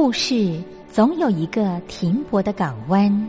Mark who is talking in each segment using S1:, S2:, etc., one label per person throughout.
S1: 故事总有一个停泊的港湾。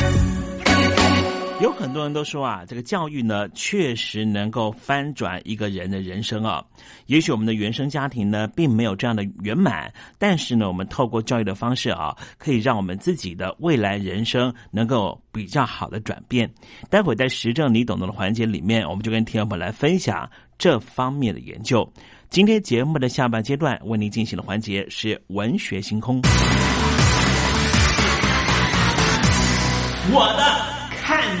S2: 有很多人都说啊，这个教育呢，确实能够翻转一个人的人生啊。也许我们的原生家庭呢，并没有这样的圆满，但是呢，我们透过教育的方式啊，可以让我们自己的未来人生能够比较好的转变。待会在实证你懂得的环节里面，我们就跟听众朋友来分享这方面的研究。今天节目的下半阶段为您进行的环节是文学星空，我的。看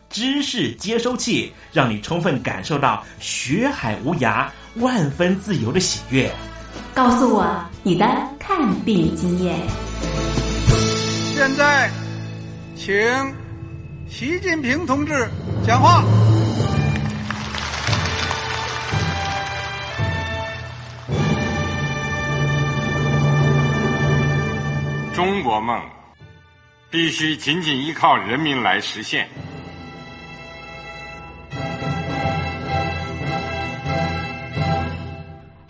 S2: 知识接收器，让你充分感受到学海无涯、万分自由的喜悦。
S3: 告诉我你的看病经验。
S4: 现在，请习近平同志讲话。
S5: 中国梦必须紧紧依靠人民来实现。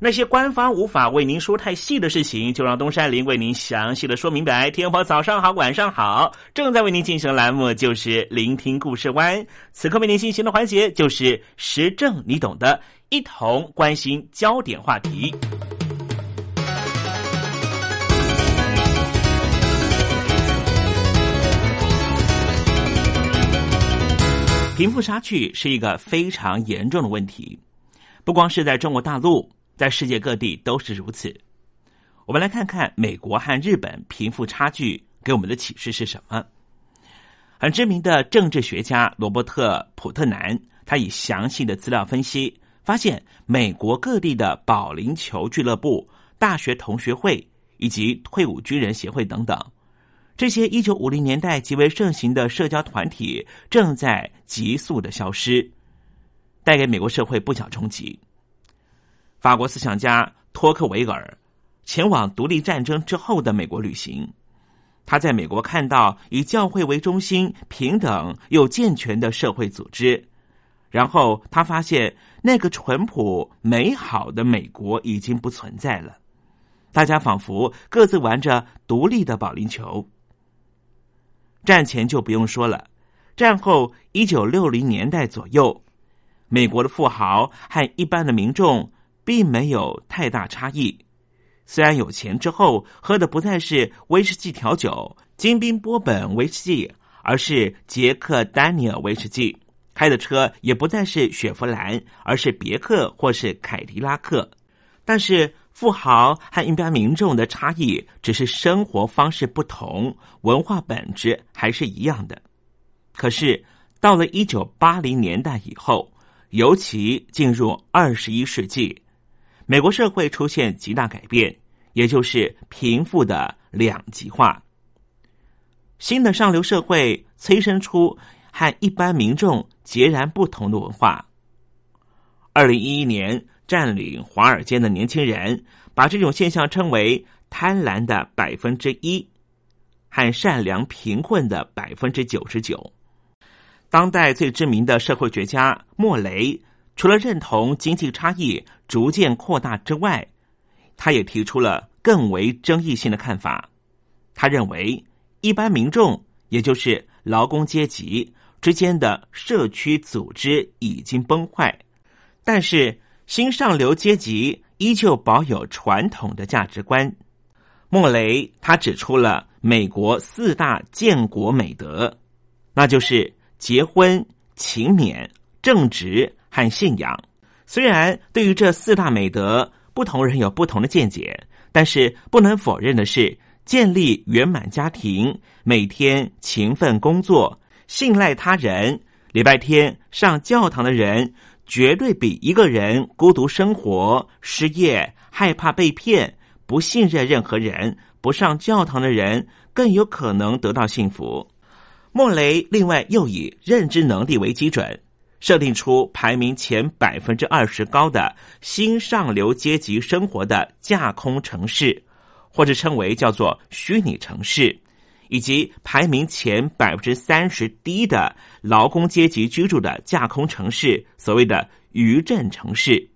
S2: 那些官方无法为您说太细的事情，就让东山林为您详细的说明白。天婆早上好，晚上好，正在为您进行的栏目就是聆听故事湾。此刻为您进行的环节就是时政，你懂的，一同关心焦点话题。贫富差距是一个非常严重的问题，不光是在中国大陆，在世界各地都是如此。我们来看看美国和日本贫富差距给我们的启示是什么？很知名的政治学家罗伯特·普特南，他以详细的资料分析，发现美国各地的保龄球俱乐部、大学同学会以及退伍军人协会等等，这些一九五零年代极为盛行的社交团体正在急速的消失，带给美国社会不小冲击。法国思想家托克维尔前往独立战争之后的美国旅行，他在美国看到以教会为中心、平等又健全的社会组织，然后他发现那个淳朴美好的美国已经不存在了，大家仿佛各自玩着独立的保龄球。战前就不用说了，战后一九六零年代左右，美国的富豪和一般的民众并没有太大差异。虽然有钱之后喝的不再是威士忌调酒、金宾波本威士忌，而是杰克丹尼尔威士忌；开的车也不再是雪佛兰，而是别克或是凯迪拉克。但是。富豪和一般民众的差异，只是生活方式不同，文化本质还是一样的。可是到了一九八零年代以后，尤其进入二十一世纪，美国社会出现极大改变，也就是贫富的两极化。新的上流社会催生出和一般民众截然不同的文化。二零一一年。占领华尔街的年轻人把这种现象称为“贪婪的百分之一”和“善良贫困的百分之九十九”。当代最知名的社会学家莫雷，除了认同经济差异逐渐扩大之外，他也提出了更为争议性的看法。他认为，一般民众，也就是劳工阶级之间的社区组织已经崩坏，但是。新上流阶级依旧保有传统的价值观。莫雷他指出了美国四大建国美德，那就是结婚、勤勉、正直和信仰。虽然对于这四大美德，不同人有不同的见解，但是不能否认的是，建立圆满家庭、每天勤奋工作、信赖他人、礼拜天上教堂的人。绝对比一个人孤独生活、失业、害怕被骗、不信任任何人、不上教堂的人更有可能得到幸福。莫雷另外又以认知能力为基准，设定出排名前百分之二十高的新上流阶级生活的架空城市，或者称为叫做虚拟城市。以及排名前百分之三十低的劳工阶级居住的架空城市，所谓的余震城市。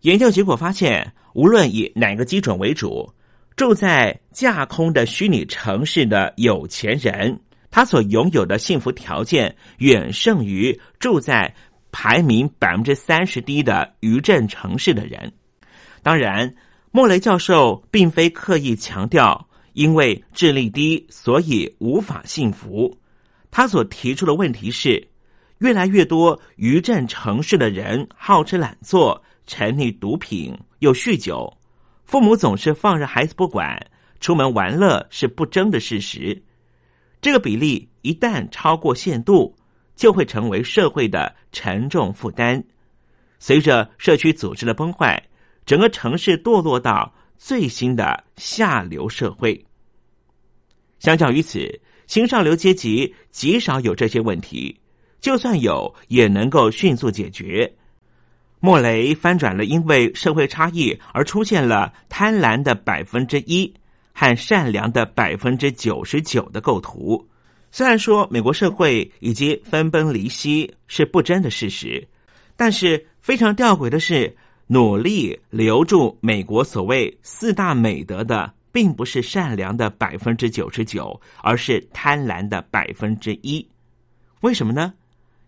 S2: 研究结果发现，无论以哪个基准为主，住在架空的虚拟城市的有钱人，他所拥有的幸福条件远胜于住在排名百分之三十低的余震城市的人。当然，莫雷教授并非刻意强调。因为智力低，所以无法幸福。他所提出的问题是，越来越多余震城市的人好吃懒做，沉溺毒品又酗酒，父母总是放任孩子不管，出门玩乐是不争的事实。这个比例一旦超过限度，就会成为社会的沉重负担。随着社区组织的崩坏，整个城市堕落到最新的下流社会。相较于此，新上流阶级极少有这些问题，就算有，也能够迅速解决。莫雷翻转了因为社会差异而出现了贪婪的百分之一和善良的百分之九十九的构图。虽然说美国社会已经分崩离析是不争的事实，但是非常吊诡的是，努力留住美国所谓四大美德的。并不是善良的百分之九十九，而是贪婪的百分之一。为什么呢？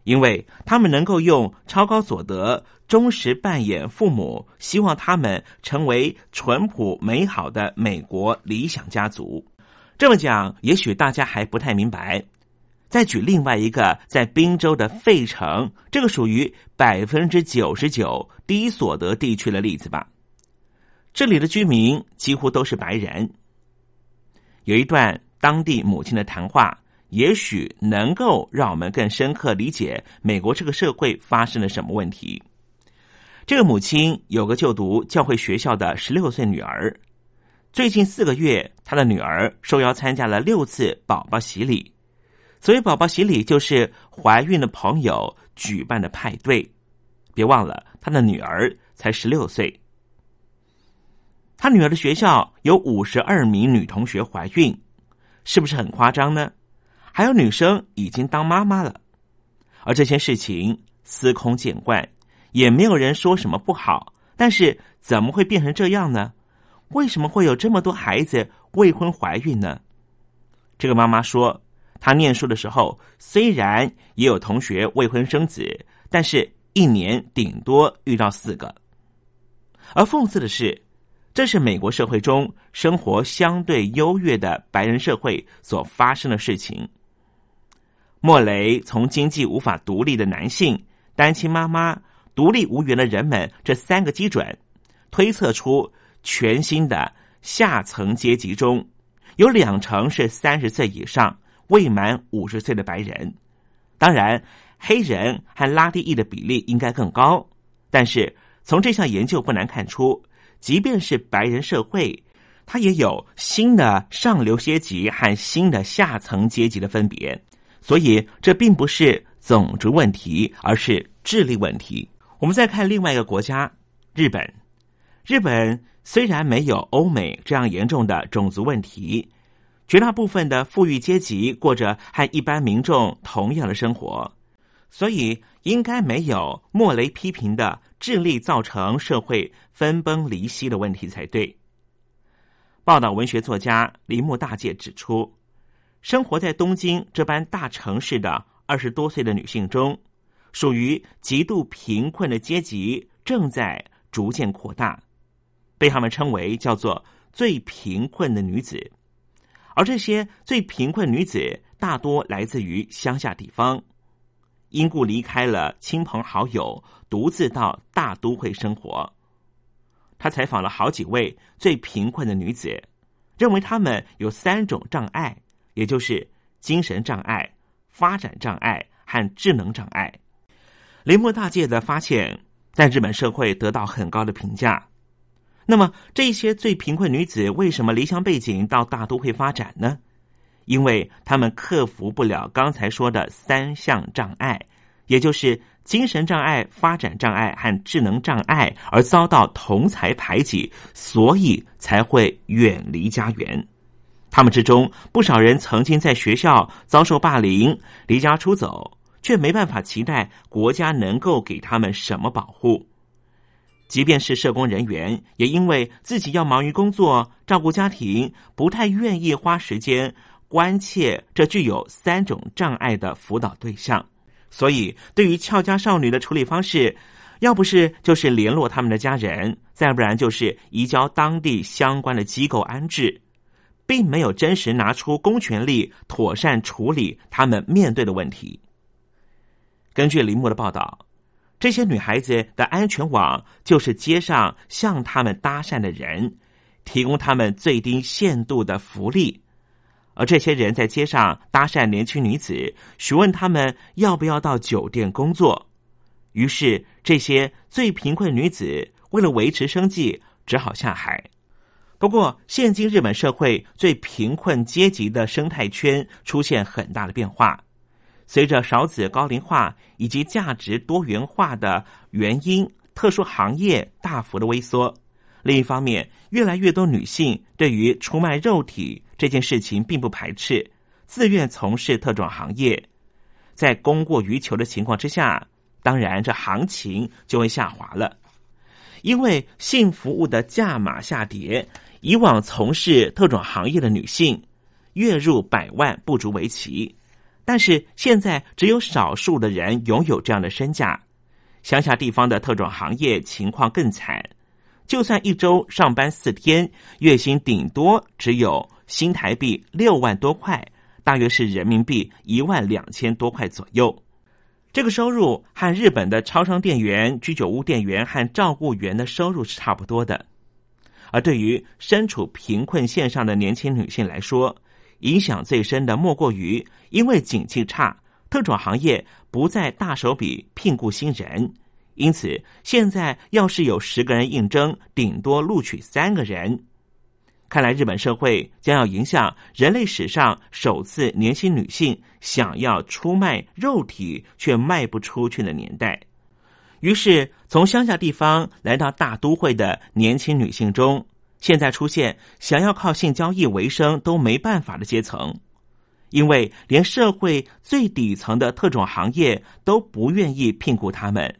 S2: 因为他们能够用超高所得忠实扮演父母希望他们成为淳朴美好的美国理想家族。这么讲，也许大家还不太明白。再举另外一个在宾州的费城，这个属于百分之九十九低所得地区的例子吧。这里的居民几乎都是白人。有一段当地母亲的谈话，也许能够让我们更深刻理解美国这个社会发生了什么问题。这个母亲有个就读教会学校的十六岁女儿，最近四个月，她的女儿受邀参加了六次宝宝洗礼。所谓宝宝洗礼，就是怀孕的朋友举办的派对。别忘了，她的女儿才十六岁。他女儿的学校有五十二名女同学怀孕，是不是很夸张呢？还有女生已经当妈妈了，而这些事情司空见惯，也没有人说什么不好。但是怎么会变成这样呢？为什么会有这么多孩子未婚怀孕呢？这个妈妈说，她念书的时候虽然也有同学未婚生子，但是一年顶多遇到四个。而讽刺的是。这是美国社会中生活相对优越的白人社会所发生的事情。莫雷从经济无法独立的男性、单亲妈妈、独立无援的人们这三个基准，推测出全新的下层阶级中有两成是三十岁以上、未满五十岁的白人。当然，黑人和拉丁裔的比例应该更高，但是从这项研究不难看出。即便是白人社会，它也有新的上流阶级和新的下层阶级的分别，所以这并不是种族问题，而是智力问题。我们再看另外一个国家——日本。日本虽然没有欧美这样严重的种族问题，绝大部分的富裕阶级过着和一般民众同样的生活，所以应该没有莫雷批评的。智力造成社会分崩离析的问题才对。报道文学作家铃木大介指出，生活在东京这般大城市的二十多岁的女性中，属于极度贫困的阶级正在逐渐扩大，被他们称为叫做最贫困的女子。而这些最贫困女子大多来自于乡下地方。因故离开了亲朋好友，独自到大都会生活。他采访了好几位最贫困的女子，认为她们有三种障碍，也就是精神障碍、发展障碍和智能障碍。铃木大介的发现，在日本社会得到很高的评价。那么，这些最贫困女子为什么离乡背井到大都会发展呢？因为他们克服不了刚才说的三项障碍，也就是精神障碍、发展障碍和智能障碍，而遭到同才排挤，所以才会远离家园。他们之中不少人曾经在学校遭受霸凌，离家出走，却没办法期待国家能够给他们什么保护。即便是社工人员，也因为自己要忙于工作、照顾家庭，不太愿意花时间。关切这具有三种障碍的辅导对象，所以对于俏家少女的处理方式，要不是就是联络他们的家人，再不然就是移交当地相关的机构安置，并没有真实拿出公权力妥善处理他们面对的问题。根据林木的报道，这些女孩子的安全网就是街上向他们搭讪的人，提供他们最低限度的福利。而这些人在街上搭讪年轻女子，询问他们要不要到酒店工作。于是，这些最贫困女子为了维持生计，只好下海。不过，现今日本社会最贫困阶级的生态圈出现很大的变化。随着少子高龄化以及价值多元化的原因，特殊行业大幅的萎缩。另一方面，越来越多女性对于出卖肉体这件事情并不排斥，自愿从事特种行业。在供过于求的情况之下，当然这行情就会下滑了。因为性服务的价码下跌，以往从事特种行业的女性月入百万不足为奇，但是现在只有少数的人拥有这样的身价。乡下地方的特种行业情况更惨。就算一周上班四天，月薪顶多只有新台币六万多块，大约是人民币一万两千多块左右。这个收入和日本的超商店员、居酒屋店员和照顾员的收入是差不多的。而对于身处贫困线上的年轻女性来说，影响最深的莫过于因为景气差，特种行业不再大手笔聘雇新人。因此，现在要是有十个人应征，顶多录取三个人。看来日本社会将要迎向人类史上首次年轻女性想要出卖肉体却卖不出去的年代。于是，从乡下地方来到大都会的年轻女性中，现在出现想要靠性交易为生都没办法的阶层，因为连社会最底层的特种行业都不愿意聘雇他们。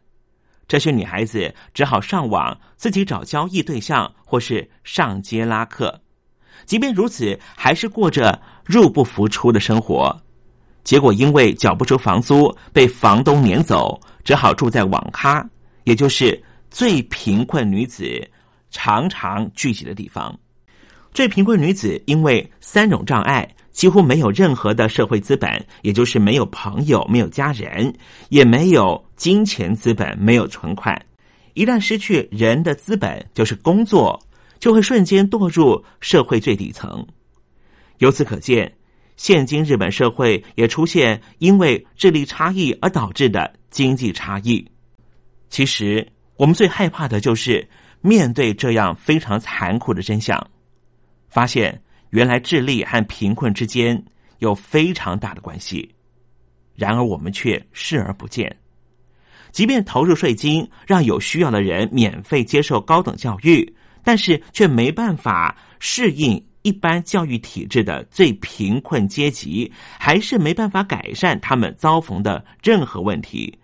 S2: 这些女孩子只好上网自己找交易对象，或是上街拉客。即便如此，还是过着入不敷出的生活。结果因为缴不出房租，被房东撵走，只好住在网咖，也就是最贫困女子常常聚集的地方。最贫困女子因为三种障碍。几乎没有任何的社会资本，也就是没有朋友、没有家人，也没有金钱资本、没有存款。一旦失去人的资本，就是工作，就会瞬间堕入社会最底层。由此可见，现今日本社会也出现因为智力差异而导致的经济差异。其实，我们最害怕的就是面对这样非常残酷的真相，发现。原来智力和贫困之间有非常大的关系，然而我们却视而不见。即便投入税金，让有需要的人免费接受高等教育，但是却没办法适应一般教育体制的最贫困阶级，还是没办法改善他们遭逢的任何问题，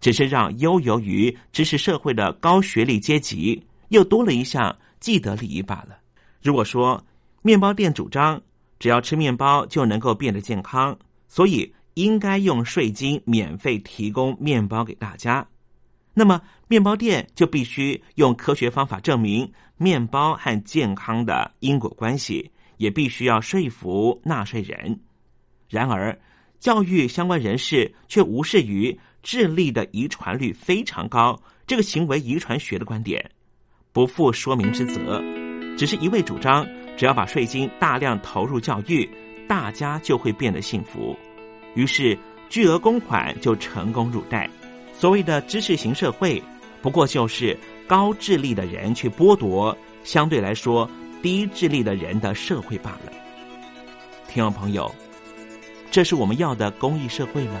S2: 只是让悠游于知识社会的高学历阶级又多了一项既得利益罢了。如果说，面包店主张，只要吃面包就能够变得健康，所以应该用税金免费提供面包给大家。那么，面包店就必须用科学方法证明面包和健康的因果关系，也必须要说服纳税人。然而，教育相关人士却无视于智力的遗传率非常高这个行为遗传学的观点，不负说明之责，只是一味主张。只要把税金大量投入教育，大家就会变得幸福。于是巨额公款就成功入袋。所谓的知识型社会，不过就是高智力的人去剥夺相对来说低智力的人的社会罢了。听众朋友，这是我们要的公益社会吗？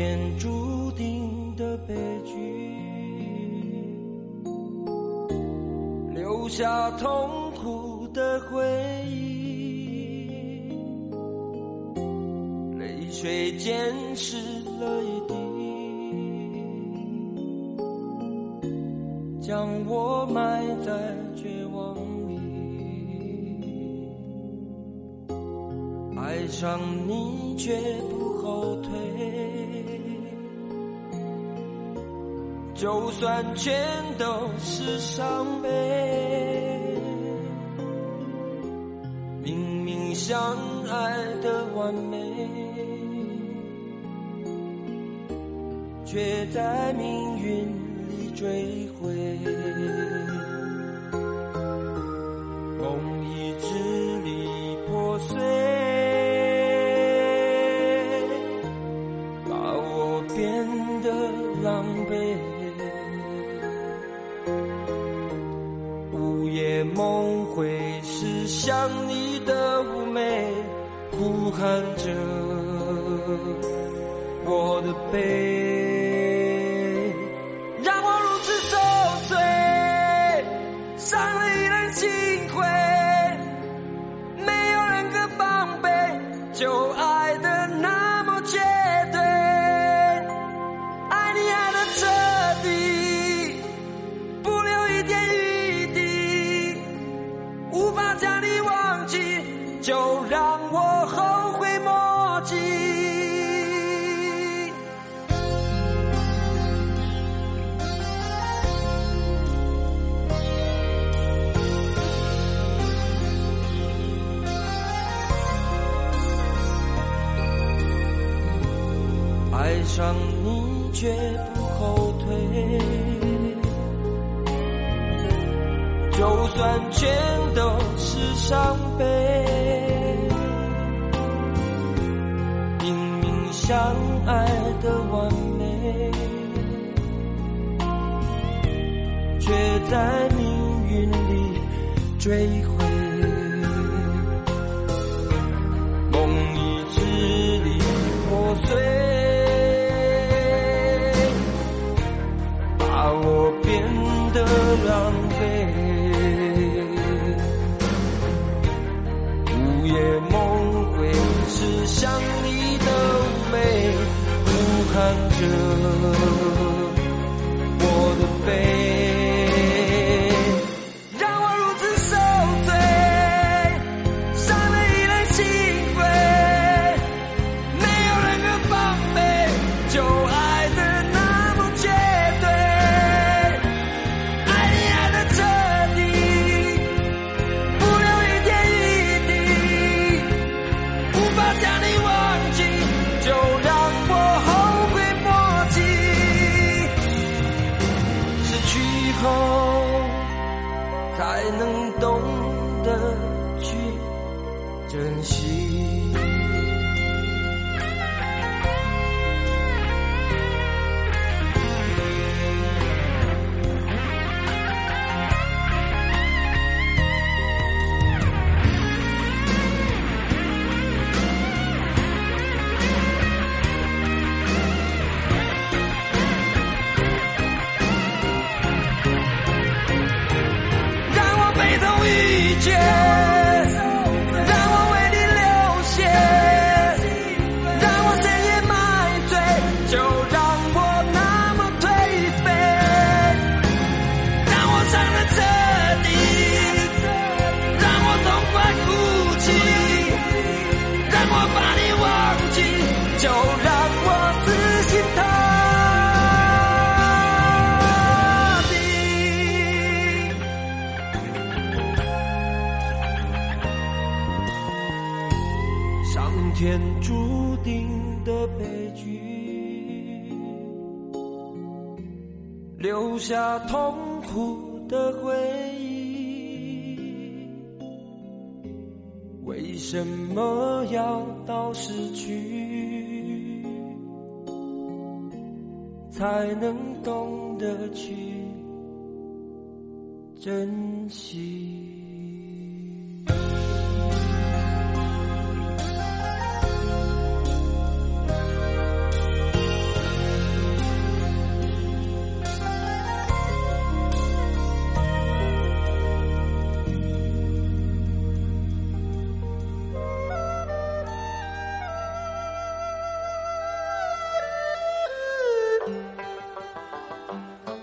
S6: 天注定的悲剧，留下痛苦的回忆，泪水溅湿了一地，将我埋在绝望里。爱上你绝不后退就算全都是伤悲明明相爱的完美却在命运里追悔。看着我的背影。爱上你却不后退，就算全都是伤悲，明明相爱的完美。却在命运里坠毁。真。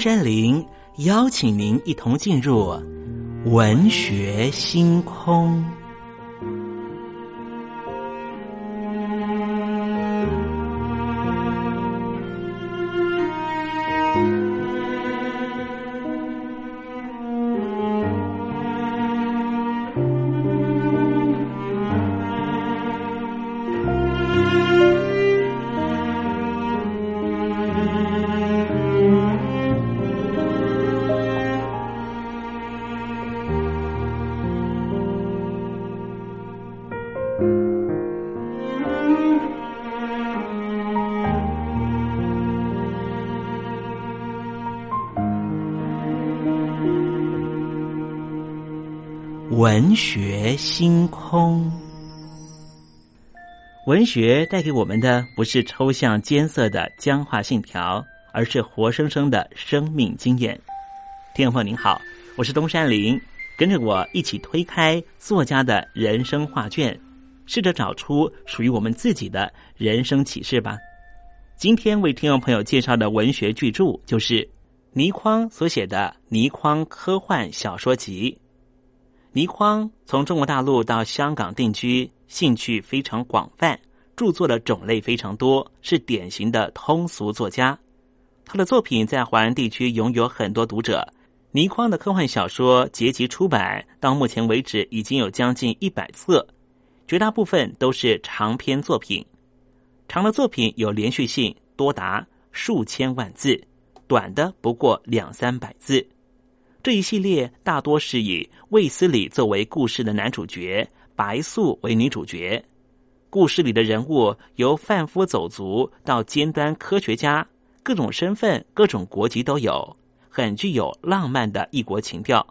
S2: 山林邀请您一同进入文学星空。文学星空，文学带给我们的不是抽象艰涩的僵化信条，而是活生生的生命经验。听众朋友您好，我是东山林，跟着我一起推开作家的人生画卷，试着找出属于我们自己的人生启示吧。今天为听众朋友介绍的文学巨著就是倪匡所写的《倪匡科幻小说集》。倪匡从中国大陆到香港定居，兴趣非常广泛，著作的种类非常多，是典型的通俗作家。他的作品在华人地区拥有很多读者。倪匡的科幻小说结集出版到目前为止已经有将近一百册。绝大部分都是长篇作品，长的作品有连续性，多达数千万字；短的不过两三百字。这一系列大多是以卫斯理作为故事的男主角，白素为女主角。故事里的人物由贩夫走卒到尖端科学家，各种身份、各种国籍都有，很具有浪漫的异国情调。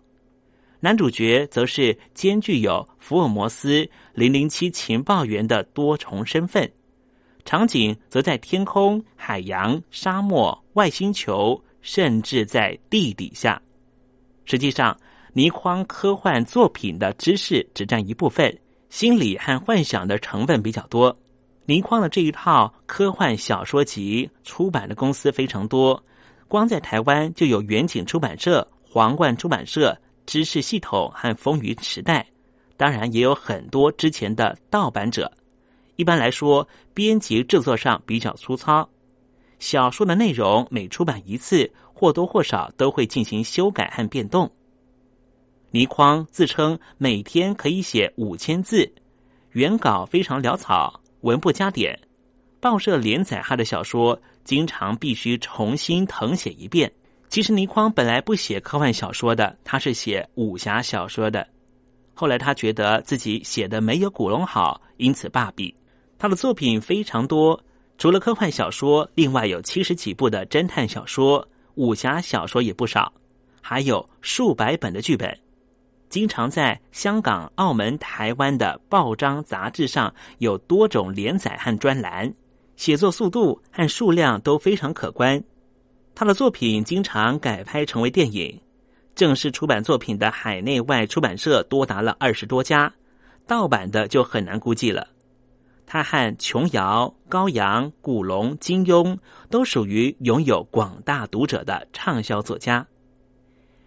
S2: 男主角则是兼具有福尔摩斯、零零七情报员的多重身份，场景则在天空、海洋、沙漠、外星球，甚至在地底下。实际上，倪匡科幻作品的知识只占一部分，心理和幻想的成分比较多。倪匡的这一套科幻小说集出版的公司非常多，光在台湾就有远景出版社、皇冠出版社。知识系统和风云时代，当然也有很多之前的盗版者。一般来说，编辑制作上比较粗糙。小说的内容每出版一次，或多或少都会进行修改和变动。倪匡自称每天可以写五千字，原稿非常潦草，文不加点。报社连载他的小说，经常必须重新誊写一遍。其实倪匡本来不写科幻小说的，他是写武侠小说的。后来他觉得自己写的没有古龙好，因此罢笔。他的作品非常多，除了科幻小说，另外有七十几部的侦探小说，武侠小说也不少，还有数百本的剧本，经常在香港、澳门、台湾的报章杂志上有多种连载和专栏，写作速度和数量都非常可观。他的作品经常改拍成为电影，正式出版作品的海内外出版社多达了二十多家，盗版的就很难估计了。他和琼瑶、高阳、古龙、金庸都属于拥有广大读者的畅销作家。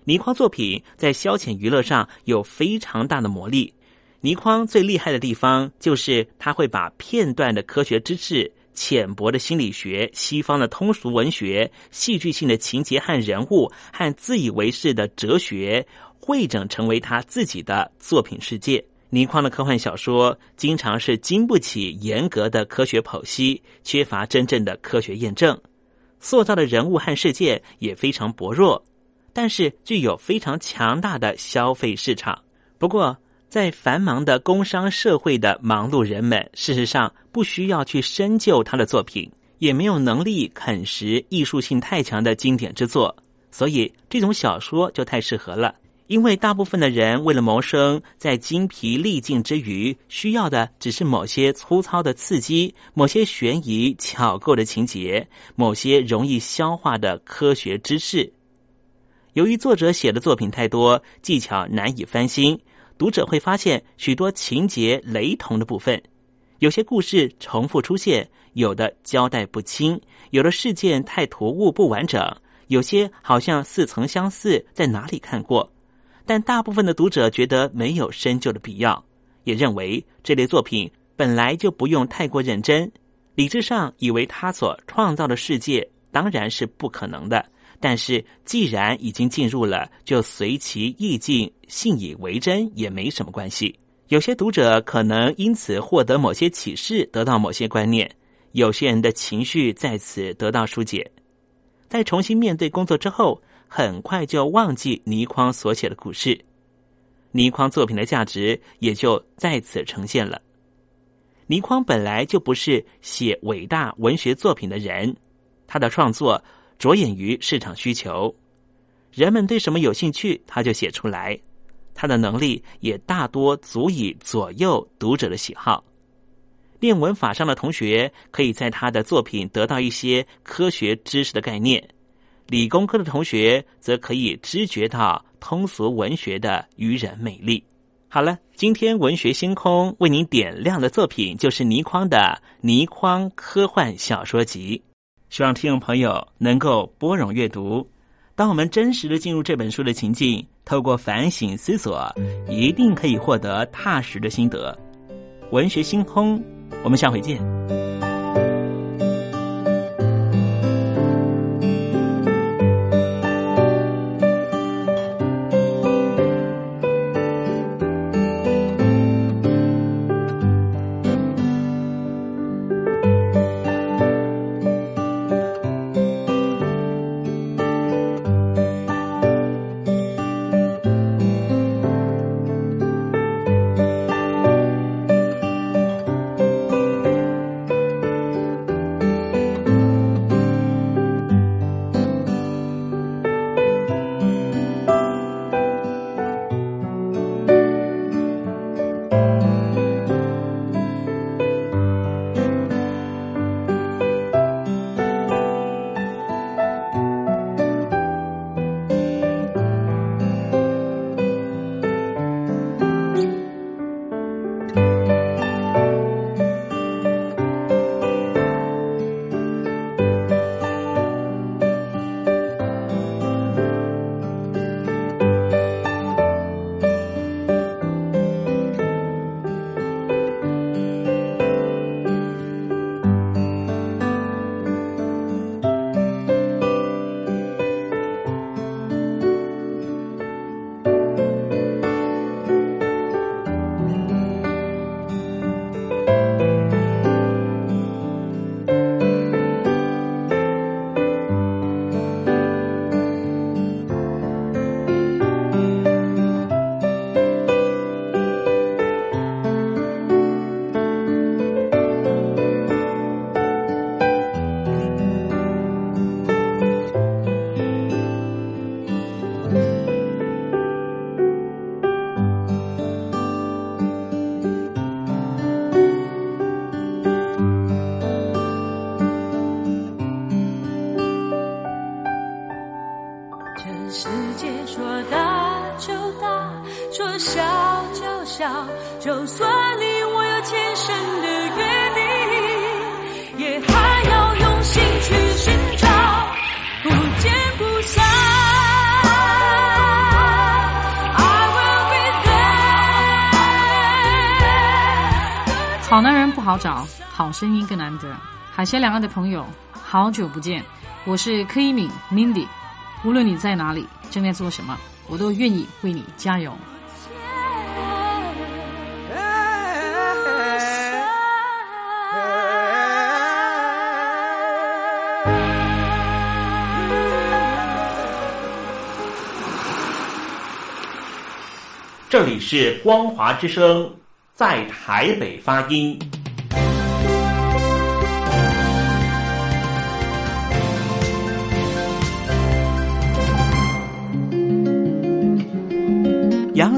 S2: 倪匡作品在消遣娱乐上有非常大的魔力。倪匡最厉害的地方就是他会把片段的科学知识。浅薄的心理学、西方的通俗文学、戏剧性的情节和人物，和自以为是的哲学，汇整成为他自己的作品世界。倪匡的科幻小说经常是经不起严格的科学剖析，缺乏真正的科学验证，塑造的人物和世界也非常薄弱，但是具有非常强大的消费市场。不过，在繁忙的工商社会的忙碌人们，事实上不需要去深究他的作品，也没有能力啃食艺术性太强的经典之作，所以这种小说就太适合了。因为大部分的人为了谋生，在精疲力尽之余，需要的只是某些粗糙的刺激，某些悬疑巧构的情节，某些容易消化的科学知识。由于作者写的作品太多，技巧难以翻新。读者会发现许多情节雷同的部分，有些故事重复出现，有的交代不清，有的事件太突兀不完整，有些好像似曾相似，在哪里看过。但大部分的读者觉得没有深究的必要，也认为这类作品本来就不用太过认真。理智上以为他所创造的世界当然是不可能的。但是，既然已经进入了，就随其意境，信以为真也没什么关系。有些读者可能因此获得某些启示，得到某些观念；有些人的情绪在此得到疏解。在重新面对工作之后，很快就忘记倪匡所写的故事，倪匡作品的价值也就在此呈现了。倪匡本来就不是写伟大文学作品的人，他的创作。着眼于市场需求，人们对什么有兴趣，他就写出来。他的能力也大多足以左右读者的喜好。练文法上的同学可以在他的作品得到一些科学知识的概念，理工科的同学则可以知觉到通俗文学的愚人魅力。好了，今天文学星空为您点亮的作品就是倪匡的《倪匡科幻小说集》，希望听众朋友能够拨冗阅读。当我们真实的进入这本书的情境，透过反省思索，一定可以获得踏实的心得。文学星空，我们下回见。
S7: 世界说大就大，说小就小，就算你我有前生的约定，也还要用心去寻找，不见不散。
S8: 好男人不好找，好声音更难得。海峡两岸的朋友，好久不见，我是柯一敏 Mindy。无论你在哪里，正在做什么，我都愿意为你加油。
S2: 这里是光华之声，在台北发音。